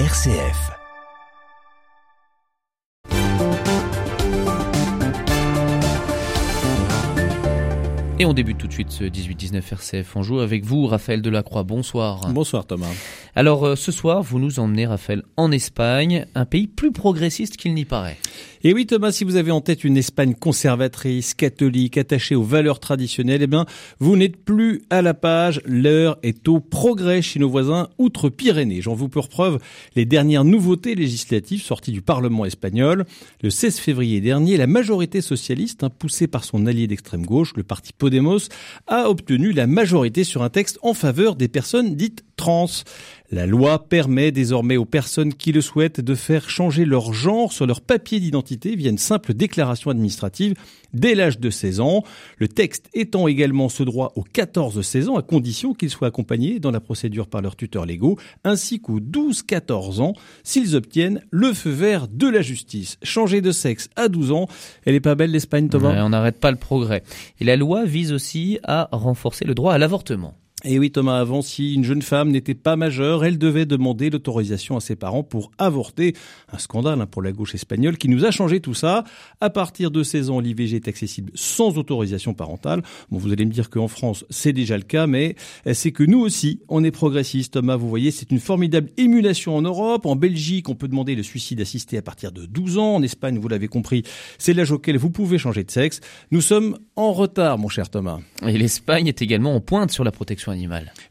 RCF. Et on débute tout de suite ce 18-19 RCF. On joue avec vous, Raphaël Delacroix. Bonsoir. Bonsoir Thomas. Alors euh, ce soir, vous nous emmenez, Raphaël, en Espagne, un pays plus progressiste qu'il n'y paraît. Et oui Thomas, si vous avez en tête une Espagne conservatrice, catholique, attachée aux valeurs traditionnelles, eh bien vous n'êtes plus à la page. L'heure est au progrès chez nos voisins outre-Pyrénées. J'en vous pour preuve les dernières nouveautés législatives sorties du Parlement espagnol. Le 16 février dernier, la majorité socialiste, hein, poussée par son allié d'extrême gauche, le parti Podemos, a obtenu la majorité sur un texte en faveur des personnes dites trans. La loi permet désormais aux personnes qui le souhaitent de faire changer leur genre sur leur papier d'identité via une simple déclaration administrative dès l'âge de 16 ans. Le texte étend également ce droit aux 14-16 ans à condition qu'ils soient accompagnés dans la procédure par leurs tuteurs légaux ainsi qu'aux 12-14 ans s'ils obtiennent le feu vert de la justice. Changer de sexe à 12 ans, elle est pas belle l'Espagne Thomas? On n'arrête pas le progrès. Et la loi vise aussi à renforcer le droit à l'avortement. Et oui Thomas, avant, si une jeune femme n'était pas majeure, elle devait demander l'autorisation à ses parents pour avorter. Un scandale hein, pour la gauche espagnole qui nous a changé tout ça. À partir de 16 ans, l'IVG est accessible sans autorisation parentale. Bon, vous allez me dire qu'en France, c'est déjà le cas, mais c'est que nous aussi, on est progressistes. Thomas, vous voyez, c'est une formidable émulation en Europe. En Belgique, on peut demander le suicide assisté à partir de 12 ans. En Espagne, vous l'avez compris, c'est l'âge auquel vous pouvez changer de sexe. Nous sommes en retard, mon cher Thomas. Et l'Espagne est également en pointe sur la protection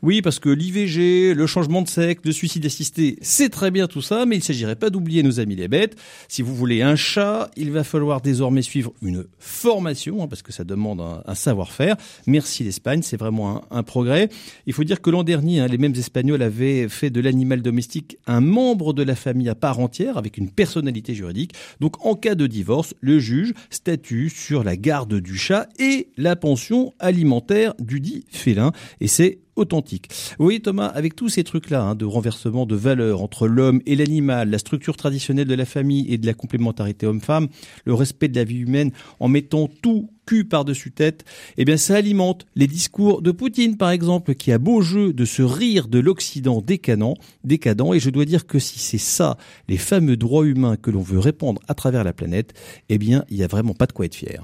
Oui, parce que l'IVG, le changement de sexe, le suicide assisté, c'est très bien tout ça, mais il ne s'agirait pas d'oublier nos amis les bêtes. Si vous voulez un chat, il va falloir désormais suivre une formation, hein, parce que ça demande un, savoir-faire. Merci l'Espagne, c'est vraiment un, progrès. Il faut dire que l'an dernier, hein, les mêmes Espagnols avaient fait de l'animal domestique un membre de la famille à part entière, avec une personnalité juridique. Donc en cas de divorce, le juge statue sur la garde du chat et la pension alimentaire du dit félin. Et authentique. Vous voyez Thomas, avec tous ces trucs-là hein, de renversement de valeurs entre l'homme et l'animal, la structure traditionnelle de la famille et de la complémentarité homme-femme, le respect de la vie humaine en mettant tout cul par-dessus tête, eh bien ça alimente les discours de Poutine par exemple qui a beau jeu de se rire de l'Occident décadent, décadent et je dois dire que si c'est ça les fameux droits humains que l'on veut répandre à travers la planète, eh bien il n'y a vraiment pas de quoi être fier.